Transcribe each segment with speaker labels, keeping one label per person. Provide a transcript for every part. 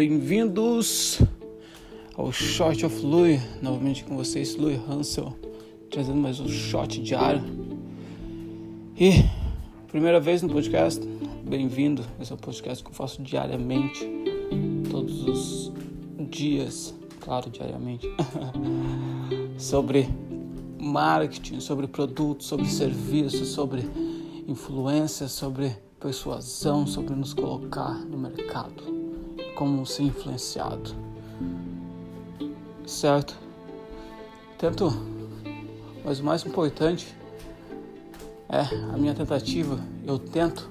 Speaker 1: bem-vindos ao Shot of Louis, novamente com vocês, Louis Hansel, trazendo mais um shot diário. E, primeira vez no podcast, bem-vindo, esse é o podcast que eu faço diariamente, todos os dias, claro, diariamente, sobre marketing, sobre produtos, sobre serviços, sobre influência, sobre persuasão, sobre nos colocar no mercado, como ser influenciado, certo? Tento, mas o mais importante é a minha tentativa, eu tento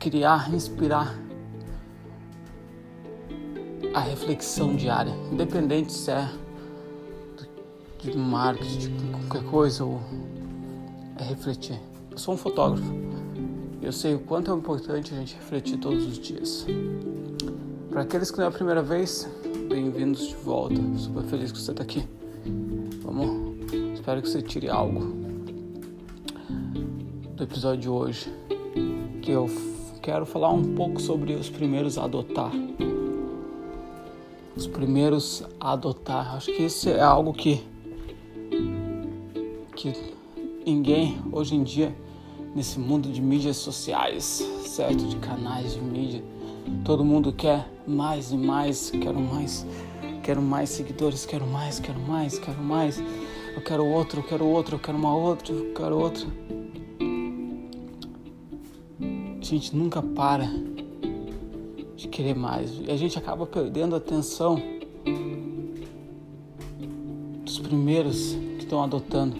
Speaker 1: criar, inspirar a reflexão diária, independente se é de marketing, de qualquer coisa ou é refletir. Eu sou um fotógrafo. Eu sei o quanto é importante a gente refletir todos os dias. Para aqueles que não é a primeira vez, bem-vindos de volta. Super feliz que você está aqui. Vamos, espero que você tire algo do episódio de hoje, que eu quero falar um pouco sobre os primeiros a adotar. Os primeiros a adotar. Acho que isso é algo que que ninguém hoje em dia nesse mundo de mídias sociais, certo? De canais de mídia. Todo mundo quer mais e mais, quero mais, quero mais seguidores, quero mais, quero mais, quero mais. Eu quero outro, eu quero outro, eu quero uma outra, eu quero outra. A gente nunca para de querer mais. E a gente acaba perdendo a atenção dos primeiros que estão adotando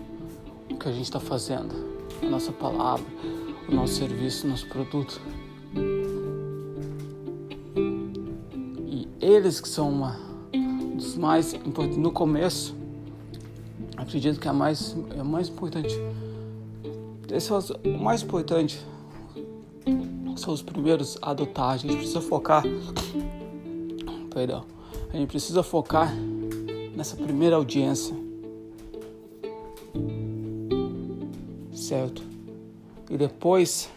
Speaker 1: o que a gente está fazendo a nossa palavra, o nosso serviço, o nosso produto. E eles que são uma dos mais importantes no começo, acredito que é mais é mais importante. Esse é o mais importante. São os primeiros a adotar. A gente precisa focar. Perdão. A gente precisa focar nessa primeira audiência certo? E depois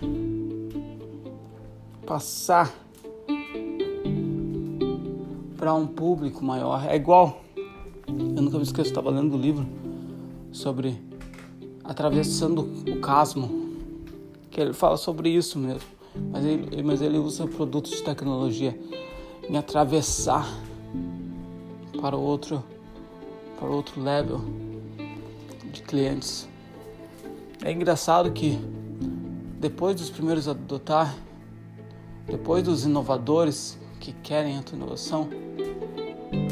Speaker 1: passar para um público maior. É igual, eu nunca me esqueço, estava lendo o um livro sobre atravessando o casmo, que ele fala sobre isso mesmo, mas ele, mas ele usa produtos de tecnologia em atravessar para outro para outro level de clientes. É engraçado que depois dos primeiros a adotar, depois dos inovadores que querem a inovação,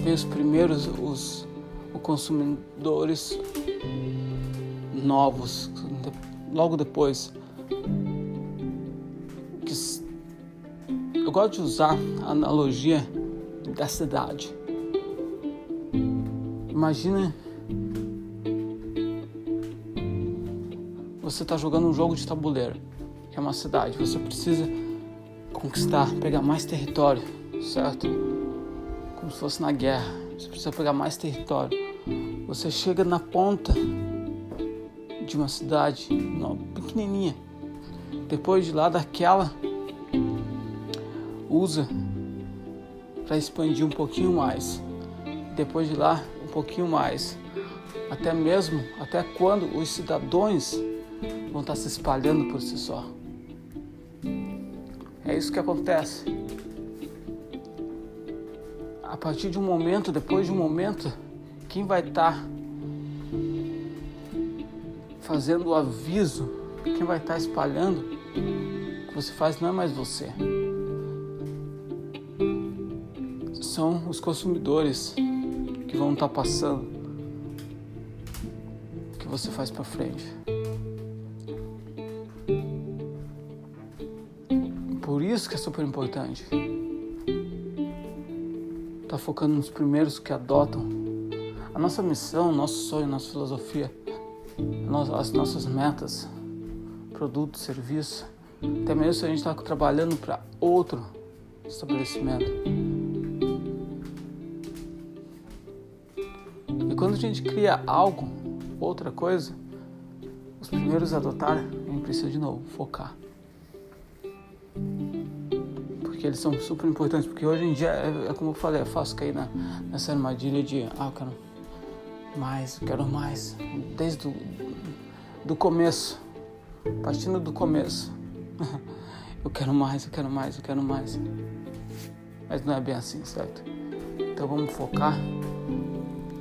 Speaker 1: vem os primeiros os, os consumidores novos, logo depois. Eu gosto de usar a analogia da cidade. Imagina você está jogando um jogo de tabuleiro, é uma cidade. Você precisa conquistar, pegar mais território, certo? Como se fosse na guerra. Você precisa pegar mais território. Você chega na ponta de uma cidade não, pequenininha. Depois de lá daquela, usa para expandir um pouquinho mais. Depois de lá, um pouquinho mais. Até mesmo, até quando os cidadãos vão estar se espalhando por si só. É isso que acontece. A partir de um momento, depois de um momento, quem vai estar fazendo o aviso, quem vai estar espalhando o que você faz não é mais você. São os consumidores que vão estar passando o que você faz para frente. Por isso que é super importante. Tá focando nos primeiros que adotam. A nossa missão, nosso sonho, nossa filosofia, as nossas metas, produto, serviço, até mesmo se a gente está trabalhando para outro estabelecimento. E quando a gente cria algo, outra coisa, os primeiros a adotar, a gente precisa de novo focar. Porque eles são super importantes. Porque hoje em dia, é, é como eu falei, é fácil cair na, nessa armadilha de, ah, eu quero mais, eu quero mais. Desde o do começo, partindo do começo. eu quero mais, eu quero mais, eu quero mais. Mas não é bem assim, certo? Então vamos focar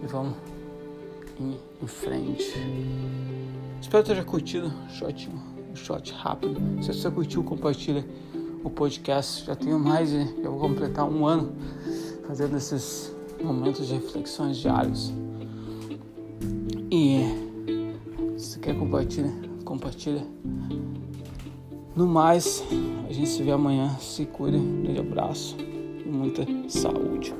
Speaker 1: e vamos em, em frente. Espero que tenha curtido o shot, um shot rápido. Se você curtiu, compartilha o podcast. Já tenho mais, eu vou completar um ano fazendo esses momentos de reflexões diários. E se quer compartilhar, compartilha. No mais, a gente se vê amanhã. Se cuide, um grande abraço e muita saúde.